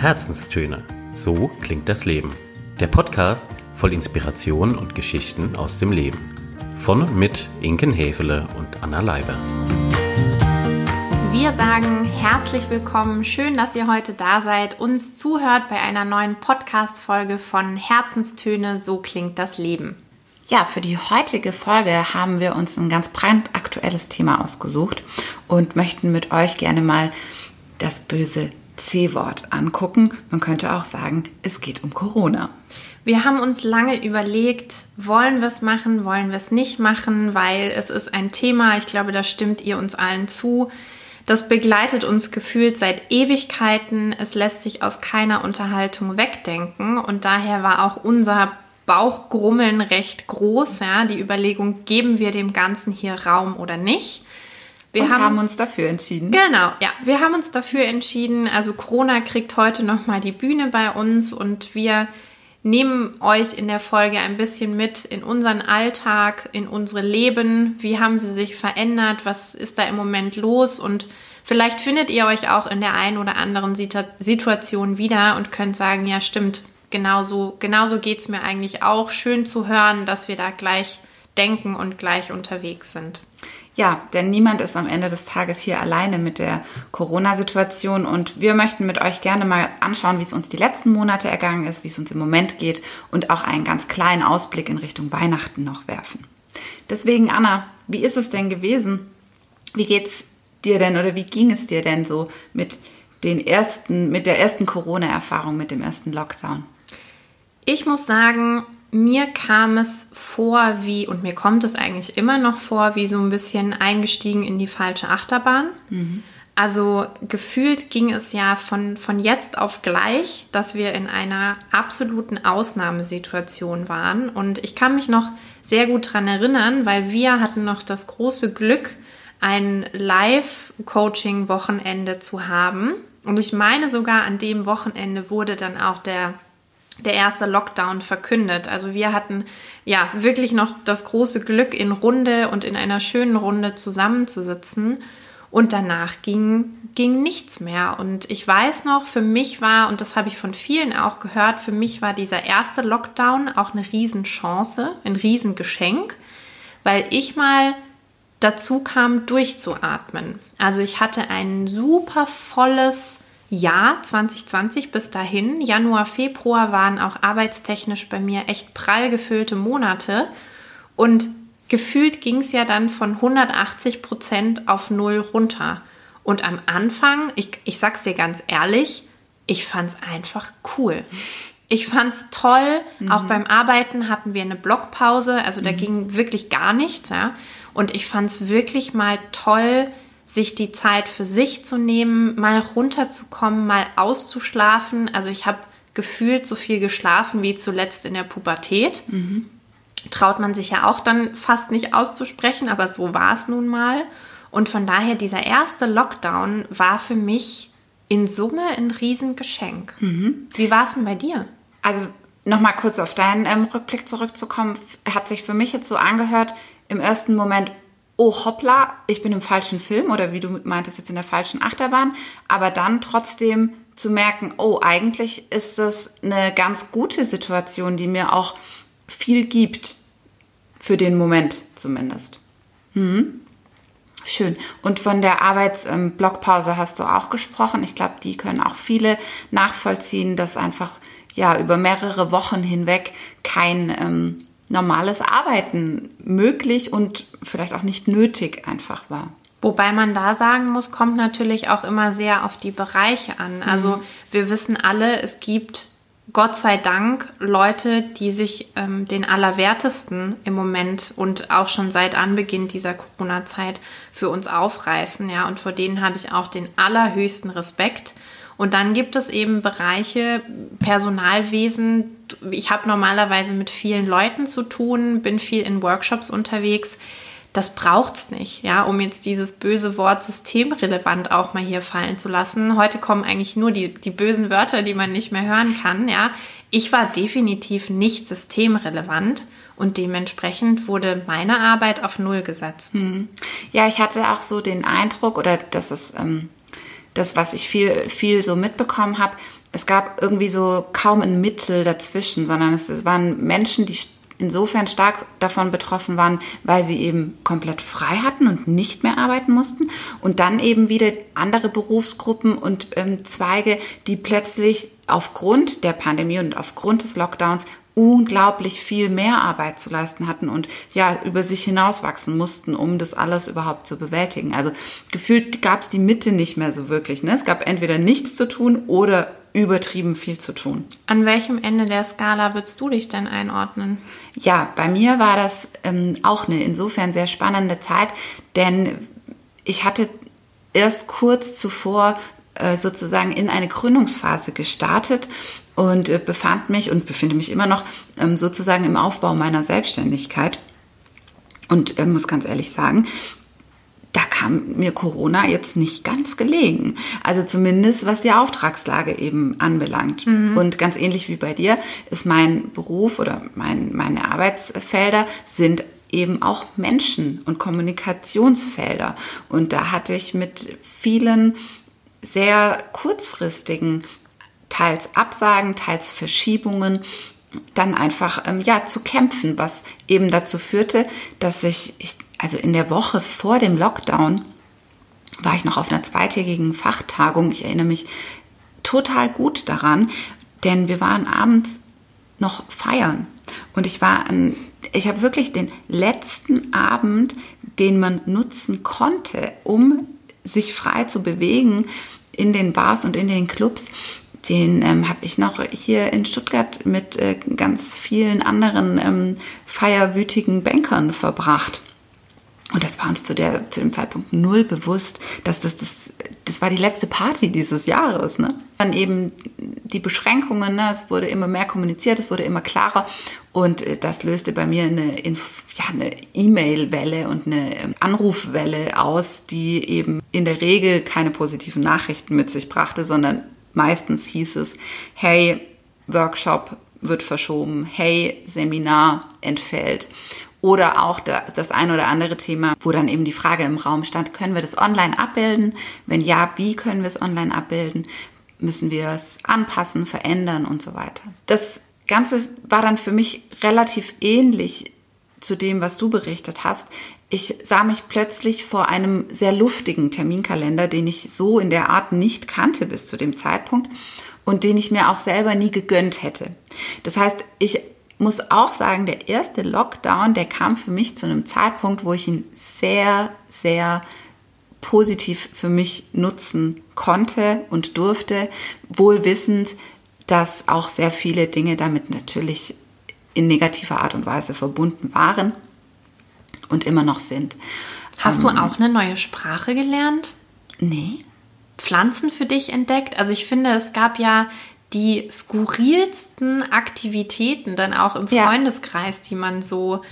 Herzenstöne. So klingt das Leben. Der Podcast voll Inspiration und Geschichten aus dem Leben. Von und mit Inken Hefele und Anna Leiber. Wir sagen herzlich willkommen. Schön, dass ihr heute da seid, uns zuhört bei einer neuen Podcast-Folge von Herzenstöne. So klingt das Leben. Ja, für die heutige Folge haben wir uns ein ganz brandaktuelles Thema ausgesucht und möchten mit euch gerne mal das böse C-Wort angucken. Man könnte auch sagen, es geht um Corona. Wir haben uns lange überlegt, wollen wir es machen, wollen wir es nicht machen, weil es ist ein Thema, ich glaube, da stimmt ihr uns allen zu. Das begleitet uns gefühlt seit Ewigkeiten. Es lässt sich aus keiner Unterhaltung wegdenken und daher war auch unser Bauchgrummeln recht groß. Ja, die Überlegung, geben wir dem Ganzen hier Raum oder nicht? Wir haben, haben uns, dafür entschieden. Genau, ja, wir haben uns dafür entschieden. Also Corona kriegt heute noch mal die Bühne bei uns und wir nehmen euch in der Folge ein bisschen mit in unseren Alltag, in unsere Leben. Wie haben sie sich verändert? Was ist da im Moment los? Und vielleicht findet ihr euch auch in der einen oder anderen Situation wieder und könnt sagen, ja, stimmt, genauso, genauso geht es mir eigentlich auch. Schön zu hören, dass wir da gleich denken und gleich unterwegs sind. Ja, denn niemand ist am Ende des Tages hier alleine mit der Corona-Situation und wir möchten mit euch gerne mal anschauen, wie es uns die letzten Monate ergangen ist, wie es uns im Moment geht und auch einen ganz kleinen Ausblick in Richtung Weihnachten noch werfen. Deswegen, Anna, wie ist es denn gewesen? Wie geht's dir denn oder wie ging es dir denn so mit den ersten, mit der ersten Corona-Erfahrung, mit dem ersten Lockdown? Ich muss sagen, mir kam es vor wie, und mir kommt es eigentlich immer noch vor, wie so ein bisschen eingestiegen in die falsche Achterbahn. Mhm. Also gefühlt ging es ja von, von jetzt auf gleich, dass wir in einer absoluten Ausnahmesituation waren. Und ich kann mich noch sehr gut daran erinnern, weil wir hatten noch das große Glück, ein Live-Coaching-Wochenende zu haben. Und ich meine sogar, an dem Wochenende wurde dann auch der der erste Lockdown verkündet. Also wir hatten ja wirklich noch das große Glück, in Runde und in einer schönen Runde zusammenzusitzen. Und danach ging, ging nichts mehr. Und ich weiß noch, für mich war, und das habe ich von vielen auch gehört, für mich war dieser erste Lockdown auch eine Riesenchance, ein Riesengeschenk, weil ich mal dazu kam, durchzuatmen. Also ich hatte ein super volles Jahr 2020 bis dahin. Januar, Februar waren auch arbeitstechnisch bei mir echt prall gefüllte Monate. Und gefühlt ging es ja dann von 180 Prozent auf null runter. Und am Anfang, ich, ich sag's dir ganz ehrlich, ich fand's einfach cool. Ich fand's toll. Mhm. Auch beim Arbeiten hatten wir eine Blockpause, also da mhm. ging wirklich gar nichts, ja. Und ich fand's wirklich mal toll, sich die Zeit für sich zu nehmen, mal runterzukommen, mal auszuschlafen. Also ich habe gefühlt so viel geschlafen wie zuletzt in der Pubertät. Mhm. Traut man sich ja auch dann fast nicht auszusprechen, aber so war es nun mal. Und von daher, dieser erste Lockdown war für mich in Summe ein Riesengeschenk. Mhm. Wie war es denn bei dir? Also nochmal kurz auf deinen ähm, Rückblick zurückzukommen, hat sich für mich jetzt so angehört, im ersten Moment, oh hoppla, ich bin im falschen Film oder wie du meintest jetzt in der falschen Achterbahn, aber dann trotzdem zu merken, oh, eigentlich ist das eine ganz gute Situation, die mir auch viel gibt, für den Moment zumindest. Hm. Schön. Und von der Arbeitsblockpause ähm, hast du auch gesprochen. Ich glaube, die können auch viele nachvollziehen, dass einfach ja über mehrere Wochen hinweg kein ähm, normales Arbeiten möglich und vielleicht auch nicht nötig einfach war. Wobei man da sagen muss, kommt natürlich auch immer sehr auf die Bereiche an. Also mhm. wir wissen alle, es gibt Gott sei Dank Leute, die sich ähm, den Allerwertesten im Moment und auch schon seit Anbeginn dieser Corona-Zeit für uns aufreißen. Ja, und vor denen habe ich auch den allerhöchsten Respekt. Und dann gibt es eben Bereiche, Personalwesen. Ich habe normalerweise mit vielen Leuten zu tun, bin viel in Workshops unterwegs. Das braucht es nicht, ja, um jetzt dieses böse Wort systemrelevant auch mal hier fallen zu lassen. Heute kommen eigentlich nur die, die bösen Wörter, die man nicht mehr hören kann, ja. Ich war definitiv nicht systemrelevant und dementsprechend wurde meine Arbeit auf Null gesetzt. Hm. Ja, ich hatte auch so den Eindruck, oder das ist ähm, das, was ich viel, viel so mitbekommen habe, es gab irgendwie so kaum ein Mittel dazwischen, sondern es waren Menschen, die insofern stark davon betroffen waren, weil sie eben komplett frei hatten und nicht mehr arbeiten mussten. Und dann eben wieder andere Berufsgruppen und ähm, Zweige, die plötzlich aufgrund der Pandemie und aufgrund des Lockdowns unglaublich viel mehr Arbeit zu leisten hatten und ja, über sich hinauswachsen mussten, um das alles überhaupt zu bewältigen. Also gefühlt gab es die Mitte nicht mehr so wirklich. Ne? Es gab entweder nichts zu tun oder übertrieben viel zu tun. An welchem Ende der Skala würdest du dich denn einordnen? Ja, bei mir war das ähm, auch eine insofern sehr spannende Zeit, denn ich hatte erst kurz zuvor äh, sozusagen in eine Gründungsphase gestartet und äh, befand mich und befinde mich immer noch ähm, sozusagen im Aufbau meiner Selbstständigkeit. Und äh, muss ganz ehrlich sagen, da kam mir Corona jetzt nicht ganz gelegen. Also zumindest was die Auftragslage eben anbelangt. Mhm. Und ganz ähnlich wie bei dir ist mein Beruf oder mein, meine Arbeitsfelder sind eben auch Menschen und Kommunikationsfelder. Und da hatte ich mit vielen sehr kurzfristigen, teils Absagen, teils Verschiebungen, dann einfach ähm, ja zu kämpfen, was eben dazu führte, dass ich, ich also in der Woche vor dem Lockdown, war ich noch auf einer zweitägigen Fachtagung. Ich erinnere mich total gut daran, denn wir waren abends noch feiern. Und ich war an, ich habe wirklich den letzten Abend, den man nutzen konnte, um sich frei zu bewegen in den Bars und in den Clubs, den ähm, habe ich noch hier in Stuttgart mit äh, ganz vielen anderen ähm, feierwütigen Bankern verbracht. Und das war uns zu, der, zu dem Zeitpunkt null bewusst, dass das, das, das war die letzte Party dieses Jahres. Ne? Dann eben die Beschränkungen, ne? es wurde immer mehr kommuniziert, es wurde immer klarer und äh, das löste bei mir eine, ja, eine E-Mail-Welle und eine ähm, Anrufwelle aus, die eben in der Regel keine positiven Nachrichten mit sich brachte, sondern meistens hieß es, hey, Workshop wird verschoben, hey, Seminar entfällt. Oder auch das ein oder andere Thema, wo dann eben die Frage im Raum stand, können wir das online abbilden? Wenn ja, wie können wir es online abbilden? Müssen wir es anpassen, verändern und so weiter. Das Ganze war dann für mich relativ ähnlich zu dem, was du berichtet hast. Ich sah mich plötzlich vor einem sehr luftigen Terminkalender, den ich so in der Art nicht kannte bis zu dem Zeitpunkt und den ich mir auch selber nie gegönnt hätte. Das heißt, ich muss auch sagen, der erste Lockdown, der kam für mich zu einem Zeitpunkt, wo ich ihn sehr, sehr positiv für mich nutzen konnte und durfte, wohl wissend, dass auch sehr viele Dinge damit natürlich in negativer Art und Weise verbunden waren und immer noch sind. Hast ähm, du auch eine neue Sprache gelernt? Nee. Pflanzen für dich entdeckt? Also ich finde, es gab ja die skurrilsten Aktivitäten dann auch im ja. Freundeskreis, die man so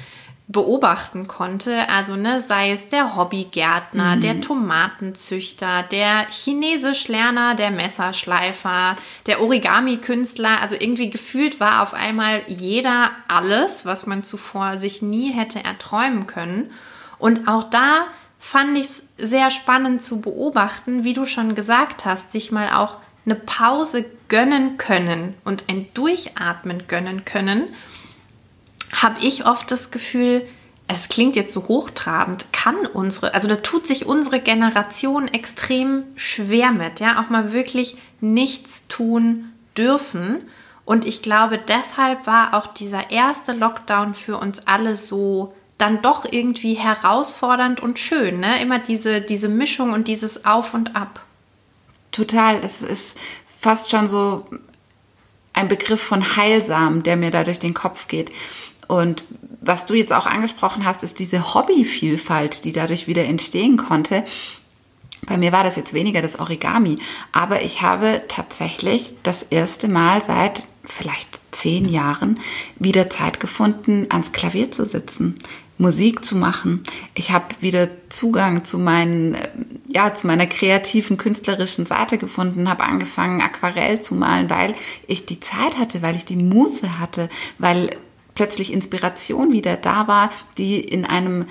beobachten konnte. Also, ne, sei es der Hobbygärtner, mhm. der Tomatenzüchter, der Chinesischlerner, der Messerschleifer, der Origami-Künstler. Also irgendwie gefühlt war auf einmal jeder alles, was man zuvor sich nie hätte erträumen können. Und auch da fand ich es sehr spannend zu beobachten, wie du schon gesagt hast, sich mal auch eine Pause gönnen können und ein Durchatmen gönnen können, habe ich oft das Gefühl, es klingt jetzt so hochtrabend, kann unsere, also da tut sich unsere Generation extrem schwer mit, ja, auch mal wirklich nichts tun dürfen. Und ich glaube, deshalb war auch dieser erste Lockdown für uns alle so dann doch irgendwie herausfordernd und schön, ne? Immer diese, diese Mischung und dieses Auf und Ab. Total. Es ist fast schon so ein Begriff von heilsam, der mir da durch den Kopf geht. Und was du jetzt auch angesprochen hast, ist diese Hobbyvielfalt, die dadurch wieder entstehen konnte. Bei mir war das jetzt weniger das Origami, aber ich habe tatsächlich das erste Mal seit vielleicht zehn Jahren wieder Zeit gefunden, ans Klavier zu sitzen. Musik zu machen. Ich habe wieder Zugang zu meinen, äh, ja, zu meiner kreativen künstlerischen Seite gefunden, habe angefangen Aquarell zu malen, weil ich die Zeit hatte, weil ich die Muße hatte, weil plötzlich Inspiration wieder da war, die in einem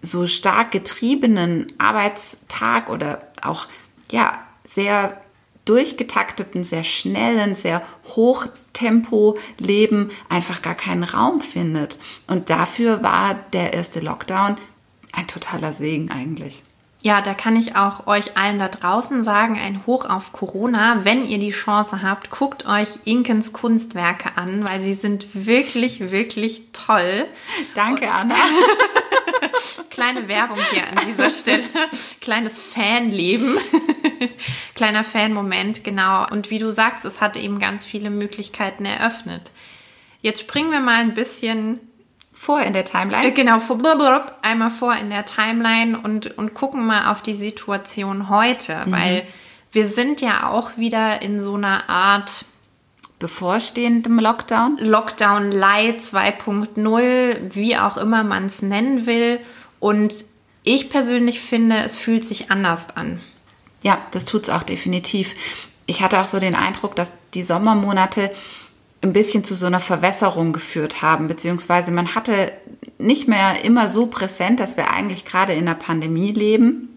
so stark getriebenen Arbeitstag oder auch ja sehr durchgetakteten, sehr schnellen, sehr Hochtempo-Leben einfach gar keinen Raum findet. Und dafür war der erste Lockdown ein totaler Segen eigentlich. Ja, da kann ich auch euch allen da draußen sagen, ein Hoch auf Corona. Wenn ihr die Chance habt, guckt euch Inkens Kunstwerke an, weil sie sind wirklich, wirklich toll. Danke, Und Anna. Kleine Werbung hier an dieser Stelle. Kleines Fanleben. Kleiner Fanmoment, genau. Und wie du sagst, es hat eben ganz viele Möglichkeiten eröffnet. Jetzt springen wir mal ein bisschen vor in der Timeline. Äh, genau, vor, einmal vor in der Timeline und, und gucken mal auf die Situation heute, mhm. weil wir sind ja auch wieder in so einer Art bevorstehendem Lockdown. Lockdown Light 2.0, wie auch immer man es nennen will. Und ich persönlich finde, es fühlt sich anders an. Ja, das tut es auch definitiv. Ich hatte auch so den Eindruck, dass die Sommermonate ein bisschen zu so einer Verwässerung geführt haben, beziehungsweise man hatte nicht mehr immer so präsent, dass wir eigentlich gerade in der Pandemie leben.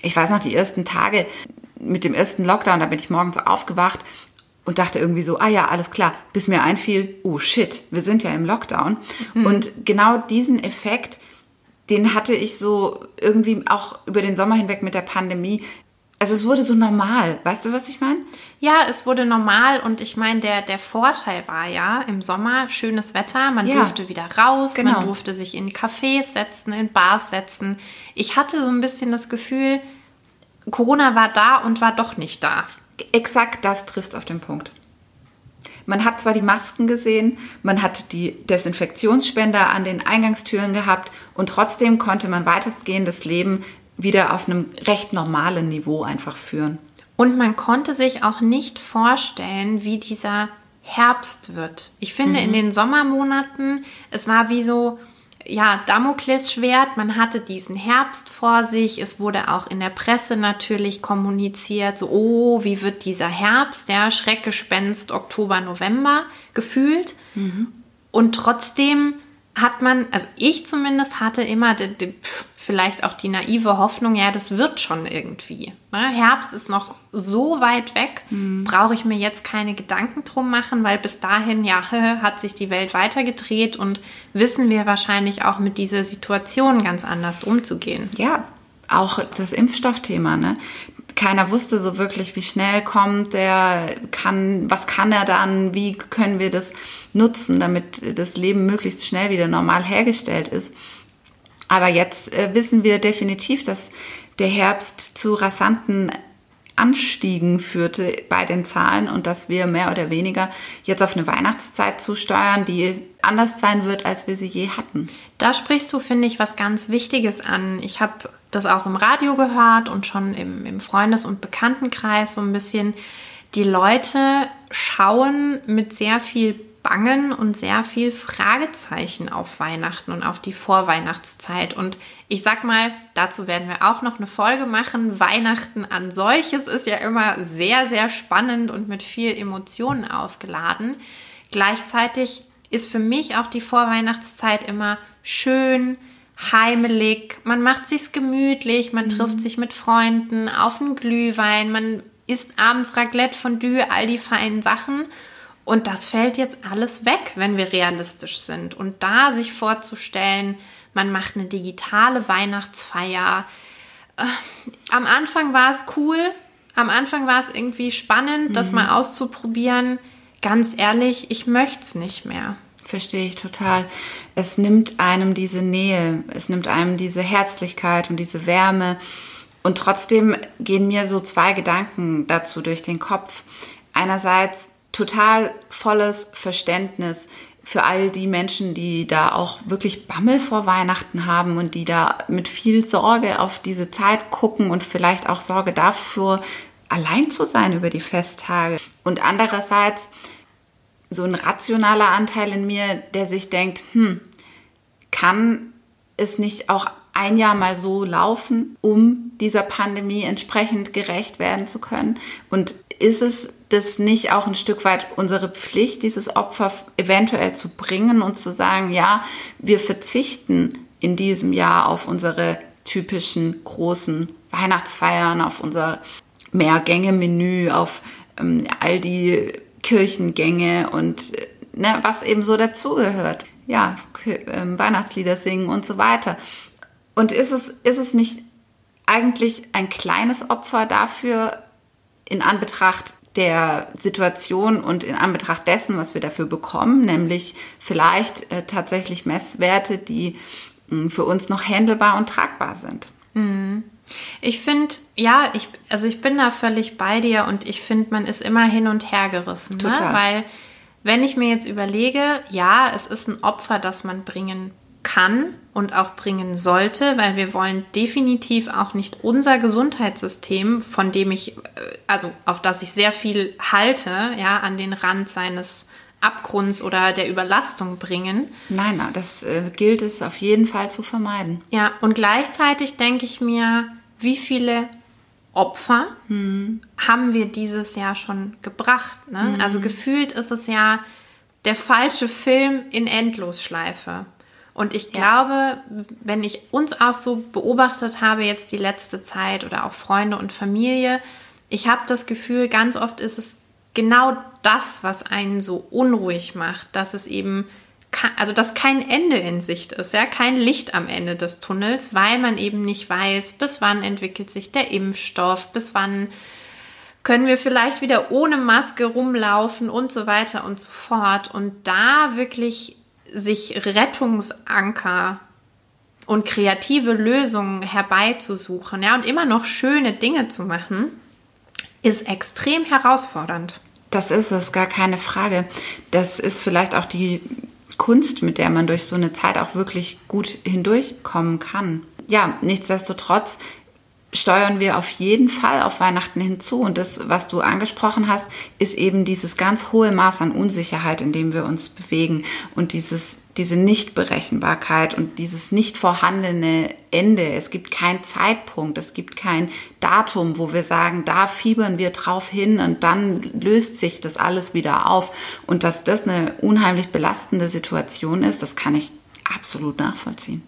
Ich weiß noch, die ersten Tage mit dem ersten Lockdown, da bin ich morgens aufgewacht und dachte irgendwie so, ah ja, alles klar, bis mir einfiel, oh shit, wir sind ja im Lockdown. Mhm. Und genau diesen Effekt, den hatte ich so irgendwie auch über den Sommer hinweg mit der Pandemie also es wurde so normal. Weißt du, was ich meine? Ja, es wurde normal und ich meine, der, der Vorteil war ja im Sommer schönes Wetter, man ja. durfte wieder raus, genau. man durfte sich in Cafés setzen, in Bars setzen. Ich hatte so ein bisschen das Gefühl, Corona war da und war doch nicht da. Exakt das trifft es auf den Punkt. Man hat zwar die Masken gesehen, man hat die Desinfektionsspender an den Eingangstüren gehabt und trotzdem konnte man weitestgehend das Leben wieder auf einem recht normalen Niveau einfach führen. Und man konnte sich auch nicht vorstellen, wie dieser Herbst wird. Ich finde, mhm. in den Sommermonaten, es war wie so, ja, Damoklesschwert. Man hatte diesen Herbst vor sich. Es wurde auch in der Presse natürlich kommuniziert, so, oh, wie wird dieser Herbst, ja, Schreckgespenst Oktober, November gefühlt. Mhm. Und trotzdem hat man, also ich zumindest hatte immer die, die, vielleicht auch die naive Hoffnung, ja, das wird schon irgendwie. Ne? Herbst ist noch so weit weg, mhm. brauche ich mir jetzt keine Gedanken drum machen, weil bis dahin, ja, hat sich die Welt weitergedreht und wissen wir wahrscheinlich auch mit dieser Situation ganz anders umzugehen. Ja, auch das Impfstoffthema, ne? keiner wusste so wirklich, wie schnell kommt der, kann, was kann er dann, wie können wir das nutzen, damit das Leben möglichst schnell wieder normal hergestellt ist. Aber jetzt äh, wissen wir definitiv, dass der Herbst zu rasanten Anstiegen führte bei den Zahlen und dass wir mehr oder weniger jetzt auf eine Weihnachtszeit zusteuern, die anders sein wird, als wir sie je hatten. Da sprichst du, finde ich, was ganz Wichtiges an. Ich habe das auch im Radio gehört und schon im, im Freundes- und Bekanntenkreis so ein bisschen. Die Leute schauen mit sehr viel Bangen und sehr viel Fragezeichen auf Weihnachten und auf die Vorweihnachtszeit. Und ich sag mal, dazu werden wir auch noch eine Folge machen. Weihnachten an solches ist ja immer sehr, sehr spannend und mit viel Emotionen aufgeladen. Gleichzeitig ist für mich auch die Vorweihnachtszeit immer schön, heimelig, man macht sich's gemütlich, man mhm. trifft sich mit Freunden auf einen Glühwein, man isst abends Raclette, Fondue, all die feinen Sachen. Und das fällt jetzt alles weg, wenn wir realistisch sind. Und da sich vorzustellen, man macht eine digitale Weihnachtsfeier. Äh, am Anfang war es cool, am Anfang war es irgendwie spannend, mhm. das mal auszuprobieren. Ganz ehrlich, ich möchte es nicht mehr. Verstehe ich total. Es nimmt einem diese Nähe, es nimmt einem diese Herzlichkeit und diese Wärme. Und trotzdem gehen mir so zwei Gedanken dazu durch den Kopf. Einerseits total volles Verständnis für all die Menschen, die da auch wirklich Bammel vor Weihnachten haben und die da mit viel Sorge auf diese Zeit gucken und vielleicht auch Sorge dafür, allein zu sein über die Festtage. Und andererseits so ein rationaler Anteil in mir, der sich denkt, hm, kann es nicht auch ein Jahr mal so laufen, um dieser Pandemie entsprechend gerecht werden zu können? Und ist es das nicht auch ein Stück weit unsere Pflicht, dieses Opfer eventuell zu bringen und zu sagen, ja, wir verzichten in diesem Jahr auf unsere typischen großen Weihnachtsfeiern, auf unser Mehrgänge-Menü, auf ähm, all die Kirchengänge und äh, ne, was eben so dazugehört. Ja, äh, Weihnachtslieder singen und so weiter. Und ist es, ist es nicht eigentlich ein kleines Opfer dafür in Anbetracht der Situation und in Anbetracht dessen, was wir dafür bekommen, nämlich vielleicht äh, tatsächlich Messwerte, die mh, hm, für uns noch handelbar und tragbar sind. Mhm. Ich finde, ja, ich, also ich bin da völlig bei dir und ich finde, man ist immer hin und her gerissen. Ne? Weil, wenn ich mir jetzt überlege, ja, es ist ein Opfer, das man bringen kann und auch bringen sollte, weil wir wollen definitiv auch nicht unser Gesundheitssystem, von dem ich, äh, also auf das ich sehr viel halte, ja, an den Rand seines Abgrunds oder der Überlastung bringen. Nein, das äh, gilt es auf jeden Fall zu vermeiden. Ja, und gleichzeitig denke ich mir, wie viele Opfer hm. haben wir dieses Jahr schon gebracht? Ne? Hm. Also gefühlt ist es ja der falsche Film in Endlosschleife. Und ich glaube, wenn ich uns auch so beobachtet habe, jetzt die letzte Zeit oder auch Freunde und Familie, ich habe das Gefühl, ganz oft ist es genau das, was einen so unruhig macht, dass es eben, also dass kein Ende in Sicht ist, ja, kein Licht am Ende des Tunnels, weil man eben nicht weiß, bis wann entwickelt sich der Impfstoff, bis wann können wir vielleicht wieder ohne Maske rumlaufen und so weiter und so fort. Und da wirklich sich Rettungsanker und kreative Lösungen herbeizusuchen, ja, und immer noch schöne Dinge zu machen, ist extrem herausfordernd. Das ist es, gar keine Frage. Das ist vielleicht auch die Kunst, mit der man durch so eine Zeit auch wirklich gut hindurchkommen kann. Ja, nichtsdestotrotz steuern wir auf jeden Fall auf Weihnachten hinzu. Und das, was du angesprochen hast, ist eben dieses ganz hohe Maß an Unsicherheit, in dem wir uns bewegen und dieses, diese Nichtberechenbarkeit und dieses nicht vorhandene Ende. Es gibt keinen Zeitpunkt, es gibt kein Datum, wo wir sagen, da fiebern wir drauf hin und dann löst sich das alles wieder auf. Und dass das eine unheimlich belastende Situation ist, das kann ich absolut nachvollziehen.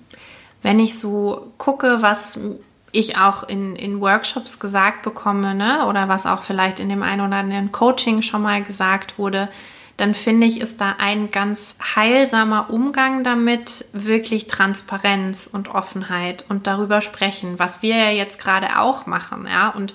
Wenn ich so gucke, was ich auch in, in Workshops gesagt bekomme, ne, oder was auch vielleicht in dem einen oder anderen Coaching schon mal gesagt wurde, dann finde ich, ist da ein ganz heilsamer Umgang damit wirklich Transparenz und Offenheit und darüber sprechen, was wir ja jetzt gerade auch machen, ja, und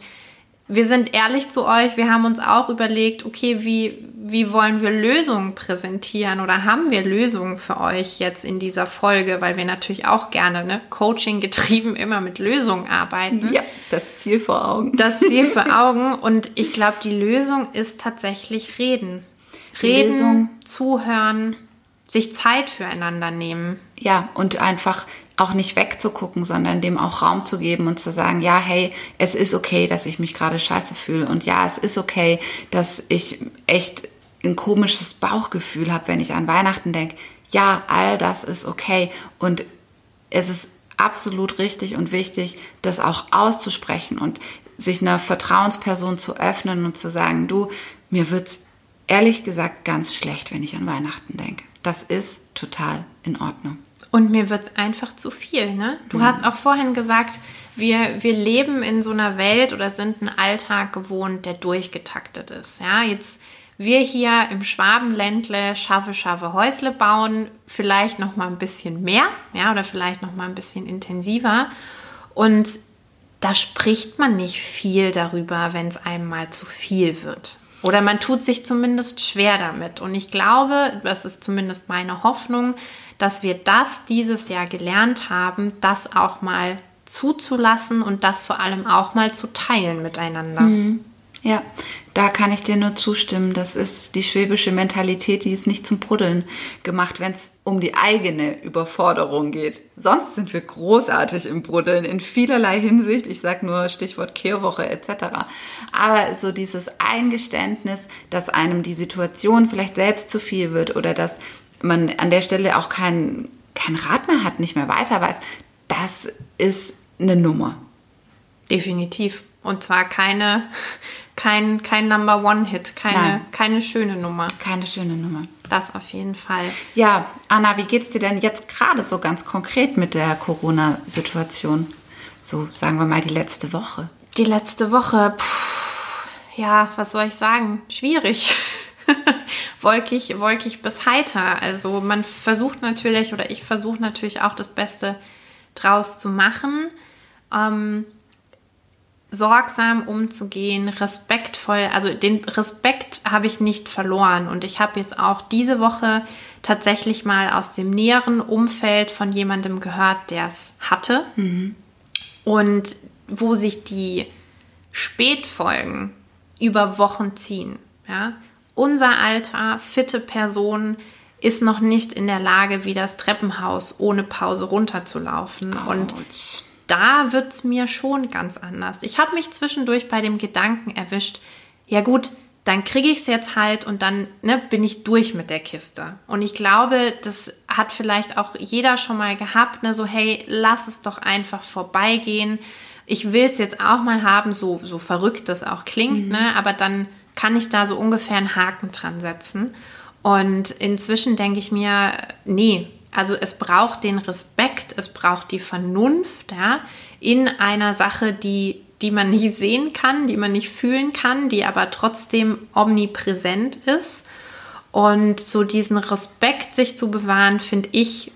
wir sind ehrlich zu euch, wir haben uns auch überlegt, okay, wie, wie wollen wir Lösungen präsentieren oder haben wir Lösungen für euch jetzt in dieser Folge, weil wir natürlich auch gerne ne, Coaching getrieben immer mit Lösungen arbeiten. Ja, das Ziel vor Augen. Das Ziel vor Augen und ich glaube, die Lösung ist tatsächlich reden. Reden, Lösung. zuhören, sich Zeit füreinander nehmen. Ja, und einfach auch nicht wegzugucken, sondern dem auch Raum zu geben und zu sagen, ja, hey, es ist okay, dass ich mich gerade scheiße fühle und ja, es ist okay, dass ich echt ein komisches Bauchgefühl habe, wenn ich an Weihnachten denke. Ja, all das ist okay und es ist absolut richtig und wichtig, das auch auszusprechen und sich einer Vertrauensperson zu öffnen und zu sagen, du, mir wird's ehrlich gesagt ganz schlecht, wenn ich an Weihnachten denke. Das ist total in Ordnung. Und mir wird es einfach zu viel. Ne? Du mhm. hast auch vorhin gesagt, wir, wir leben in so einer Welt oder sind einen Alltag gewohnt, der durchgetaktet ist. Ja, jetzt wir hier im Schwabenländle schaffe, schaffe Häusle bauen, vielleicht noch mal ein bisschen mehr, ja, oder vielleicht noch mal ein bisschen intensiver. Und da spricht man nicht viel darüber, wenn es einem mal zu viel wird. Oder man tut sich zumindest schwer damit. Und ich glaube, das ist zumindest meine Hoffnung, dass wir das dieses Jahr gelernt haben, das auch mal zuzulassen und das vor allem auch mal zu teilen miteinander. Mhm. Ja, da kann ich dir nur zustimmen. Das ist die schwäbische Mentalität, die ist nicht zum Bruddeln gemacht, wenn es um die eigene Überforderung geht. Sonst sind wir großartig im Bruddeln in vielerlei Hinsicht. Ich sage nur Stichwort Kehrwoche etc. Aber so dieses Eingeständnis, dass einem die Situation vielleicht selbst zu viel wird oder dass man an der Stelle auch keinen kein Rat mehr hat, nicht mehr weiter weiß, das ist eine Nummer. Definitiv. Und zwar keine, kein, kein Number One-Hit, keine, keine schöne Nummer. Keine schöne Nummer. Das auf jeden Fall. Ja, Anna, wie geht's dir denn jetzt gerade so ganz konkret mit der Corona-Situation? So sagen wir mal die letzte Woche. Die letzte Woche, pff ja, was soll ich sagen? Schwierig. wolkig, wolkig bis heiter. Also man versucht natürlich oder ich versuche natürlich auch das Beste draus zu machen. Ähm, sorgsam umzugehen, respektvoll, also den Respekt habe ich nicht verloren und ich habe jetzt auch diese Woche tatsächlich mal aus dem näheren Umfeld von jemandem gehört, der es hatte mhm. und wo sich die Spätfolgen über Wochen ziehen. Ja? Unser Alter, fitte Person ist noch nicht in der Lage, wie das Treppenhaus ohne Pause runterzulaufen. Ouch. Und da wird es mir schon ganz anders. Ich habe mich zwischendurch bei dem Gedanken erwischt, ja gut, dann kriege ich es jetzt halt und dann ne, bin ich durch mit der Kiste. Und ich glaube, das hat vielleicht auch jeder schon mal gehabt, ne, so hey, lass es doch einfach vorbeigehen. Ich will es jetzt auch mal haben, so, so verrückt das auch klingt, mhm. ne, aber dann kann ich da so ungefähr einen Haken dran setzen. Und inzwischen denke ich mir, nee, also es braucht den Respekt, es braucht die Vernunft ja, in einer Sache, die, die man nicht sehen kann, die man nicht fühlen kann, die aber trotzdem omnipräsent ist. Und so diesen Respekt sich zu bewahren, finde ich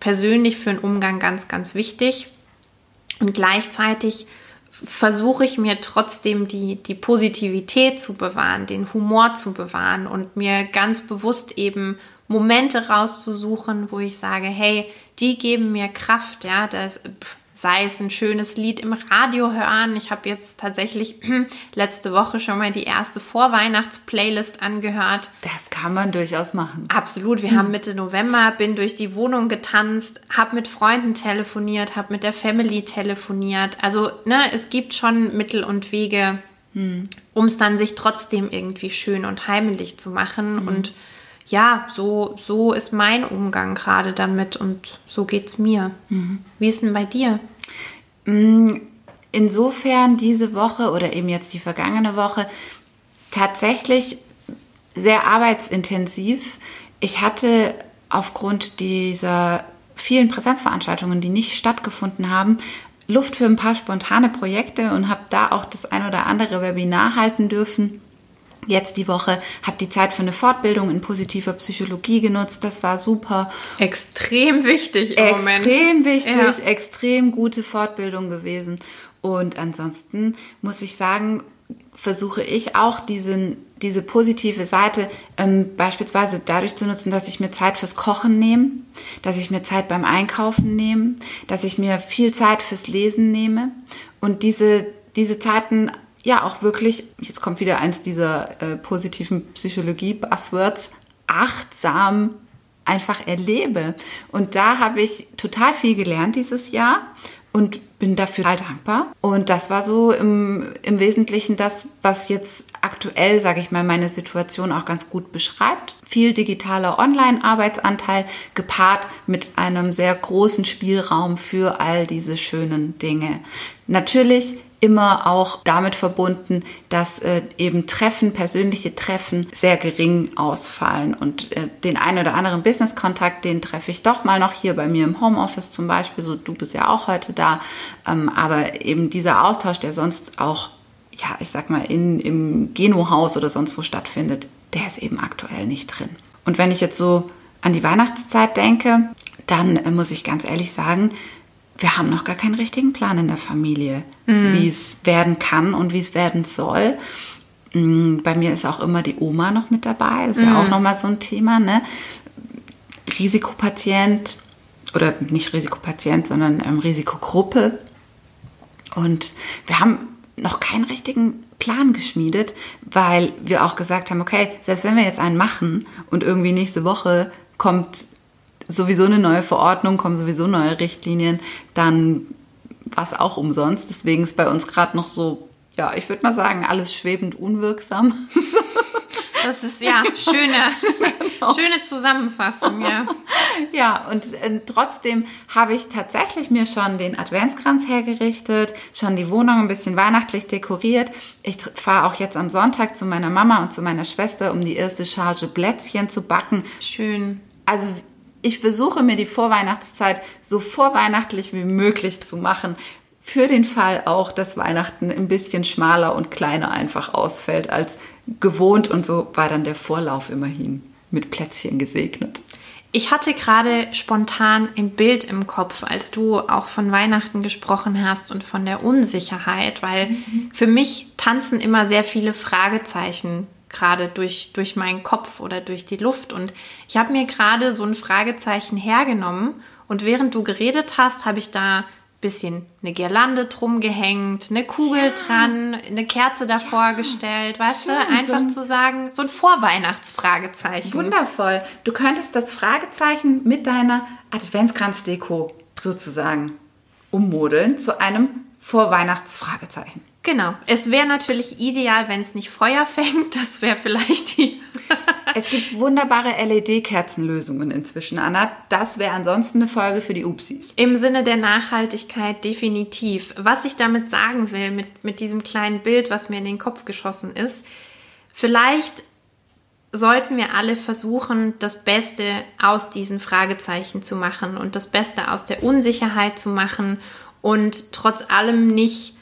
persönlich für einen Umgang ganz, ganz wichtig. Und gleichzeitig versuche ich mir trotzdem die, die Positivität zu bewahren, den Humor zu bewahren und mir ganz bewusst eben Momente rauszusuchen, wo ich sage, hey, die geben mir Kraft, ja, das, sei es ein schönes Lied im Radio hören. Ich habe jetzt tatsächlich letzte Woche schon mal die erste Vorweihnachts-Playlist angehört. Das kann man durchaus machen. Absolut. Wir hm. haben Mitte November, bin durch die Wohnung getanzt, habe mit Freunden telefoniert, habe mit der Family telefoniert. Also, ne, es gibt schon Mittel und Wege, hm. um es dann sich trotzdem irgendwie schön und heimelig zu machen hm. und ja, so, so ist mein Umgang gerade damit und so geht es mir. Mhm. Wie ist denn bei dir? Mm, insofern diese Woche oder eben jetzt die vergangene Woche tatsächlich sehr arbeitsintensiv. Ich hatte aufgrund dieser vielen Präsenzveranstaltungen, die nicht stattgefunden haben, Luft für ein paar spontane Projekte und habe da auch das ein oder andere Webinar halten dürfen jetzt die Woche, habe die Zeit für eine Fortbildung in positiver Psychologie genutzt. Das war super. Extrem wichtig im extrem Moment. Extrem wichtig, ja. extrem gute Fortbildung gewesen. Und ansonsten muss ich sagen, versuche ich auch diesen, diese positive Seite ähm, beispielsweise dadurch zu nutzen, dass ich mir Zeit fürs Kochen nehme, dass ich mir Zeit beim Einkaufen nehme, dass ich mir viel Zeit fürs Lesen nehme und diese, diese Zeiten ja auch wirklich, jetzt kommt wieder eins dieser äh, positiven Psychologie-Buzzwords, achtsam einfach erlebe. Und da habe ich total viel gelernt dieses Jahr und bin dafür total dankbar. Und das war so im, im Wesentlichen das, was jetzt aktuell, sage ich mal, meine Situation auch ganz gut beschreibt. Viel digitaler Online-Arbeitsanteil gepaart mit einem sehr großen Spielraum für all diese schönen Dinge. Natürlich immer auch damit verbunden, dass äh, eben Treffen, persönliche Treffen sehr gering ausfallen. Und äh, den einen oder anderen Business-Kontakt, den treffe ich doch mal noch hier bei mir im Homeoffice zum Beispiel. So, du bist ja auch heute da. Ähm, aber eben dieser Austausch, der sonst auch, ja, ich sag mal, in, im Genohaus oder sonst wo stattfindet, der ist eben aktuell nicht drin. Und wenn ich jetzt so an die Weihnachtszeit denke, dann äh, muss ich ganz ehrlich sagen, wir haben noch gar keinen richtigen Plan in der Familie, mhm. wie es werden kann und wie es werden soll. Mm, bei mir ist auch immer die Oma noch mit dabei. Das ist mhm. ja auch nochmal so ein Thema. Ne? Risikopatient oder nicht Risikopatient, sondern ähm, Risikogruppe. Und wir haben noch keinen richtigen Plan geschmiedet, weil wir auch gesagt haben, okay, selbst wenn wir jetzt einen machen und irgendwie nächste Woche kommt sowieso eine neue Verordnung, kommen sowieso neue Richtlinien, dann war es auch umsonst. Deswegen ist bei uns gerade noch so, ja, ich würde mal sagen, alles schwebend unwirksam. Das ist ja schöne, genau. schöne Zusammenfassung, ja. Ja, und äh, trotzdem habe ich tatsächlich mir schon den Adventskranz hergerichtet, schon die Wohnung ein bisschen weihnachtlich dekoriert. Ich fahre auch jetzt am Sonntag zu meiner Mama und zu meiner Schwester, um die erste Charge Plätzchen zu backen. Schön. Also ich versuche mir die Vorweihnachtszeit so vorweihnachtlich wie möglich zu machen. für den Fall auch, dass Weihnachten ein bisschen schmaler und kleiner einfach ausfällt als gewohnt. Und so war dann der Vorlauf immerhin mit Plätzchen gesegnet. Ich hatte gerade spontan ein Bild im Kopf, als du auch von Weihnachten gesprochen hast und von der Unsicherheit, weil mhm. für mich tanzen immer sehr viele Fragezeichen gerade durch, durch meinen Kopf oder durch die Luft. Und ich habe mir gerade so ein Fragezeichen hergenommen und während du geredet hast, habe ich da bisschen eine Girlande drum gehängt, eine Kugel ja. dran, eine Kerze davor ja. gestellt, weißt Schön, du? Einfach so zu sagen, so ein Vorweihnachtsfragezeichen. Wundervoll. Du könntest das Fragezeichen mit deiner Adventskranzdeko sozusagen ummodeln zu einem Vorweihnachtsfragezeichen. Genau. Es wäre natürlich ideal, wenn es nicht Feuer fängt. Das wäre vielleicht die. es gibt wunderbare LED-Kerzenlösungen inzwischen, Anna. Das wäre ansonsten eine Folge für die Upsis. Im Sinne der Nachhaltigkeit definitiv. Was ich damit sagen will, mit, mit diesem kleinen Bild, was mir in den Kopf geschossen ist, vielleicht sollten wir alle versuchen, das Beste aus diesen Fragezeichen zu machen und das Beste aus der Unsicherheit zu machen und trotz allem nicht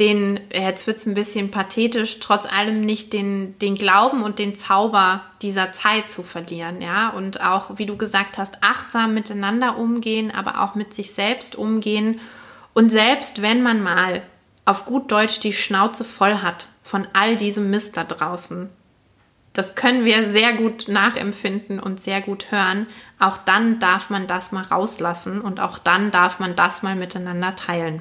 den, jetzt wird es ein bisschen pathetisch, trotz allem nicht den, den Glauben und den Zauber dieser Zeit zu verlieren, ja. Und auch, wie du gesagt hast, achtsam miteinander umgehen, aber auch mit sich selbst umgehen. Und selbst wenn man mal auf gut Deutsch die Schnauze voll hat von all diesem Mist da draußen, das können wir sehr gut nachempfinden und sehr gut hören. Auch dann darf man das mal rauslassen und auch dann darf man das mal miteinander teilen.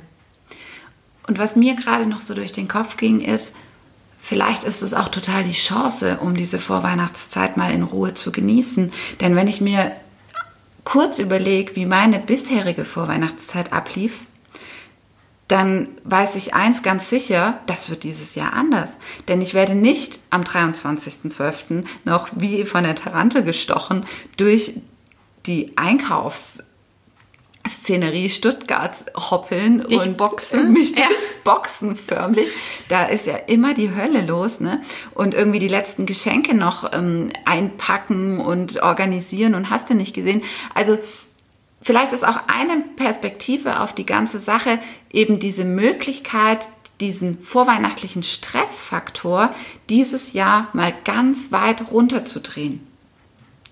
Und was mir gerade noch so durch den Kopf ging, ist, vielleicht ist es auch total die Chance, um diese Vorweihnachtszeit mal in Ruhe zu genießen. Denn wenn ich mir kurz überlege, wie meine bisherige Vorweihnachtszeit ablief, dann weiß ich eins ganz sicher, das wird dieses Jahr anders. Denn ich werde nicht am 23.12. noch wie von der Tarantel gestochen durch die Einkaufs- Szenerie Stuttgart hoppeln dich und boxen. mich ja. durchboxen förmlich. Da ist ja immer die Hölle los, ne? Und irgendwie die letzten Geschenke noch ähm, einpacken und organisieren und hast du nicht gesehen. Also vielleicht ist auch eine Perspektive auf die ganze Sache eben diese Möglichkeit, diesen vorweihnachtlichen Stressfaktor dieses Jahr mal ganz weit runterzudrehen.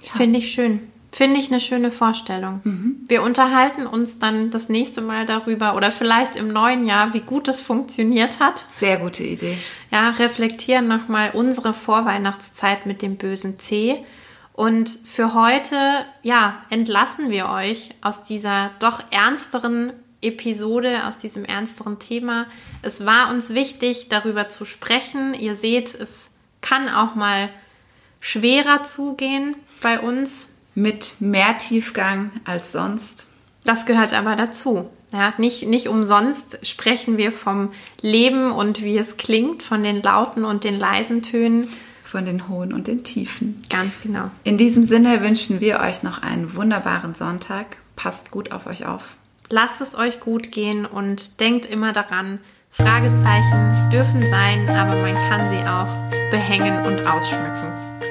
Ja. Finde ich schön. Finde ich eine schöne Vorstellung. Mhm. Wir unterhalten uns dann das nächste Mal darüber oder vielleicht im neuen Jahr, wie gut das funktioniert hat. Sehr gute Idee. Ja, reflektieren nochmal unsere Vorweihnachtszeit mit dem bösen C. Und für heute, ja, entlassen wir euch aus dieser doch ernsteren Episode, aus diesem ernsteren Thema. Es war uns wichtig, darüber zu sprechen. Ihr seht, es kann auch mal schwerer zugehen bei uns mit mehr Tiefgang als sonst. Das gehört aber dazu. Ja, nicht, nicht umsonst sprechen wir vom Leben und wie es klingt, von den lauten und den leisen Tönen. Von den hohen und den tiefen. Ganz genau. In diesem Sinne wünschen wir euch noch einen wunderbaren Sonntag. Passt gut auf euch auf. Lasst es euch gut gehen und denkt immer daran, Fragezeichen dürfen sein, aber man kann sie auch behängen und ausschmücken.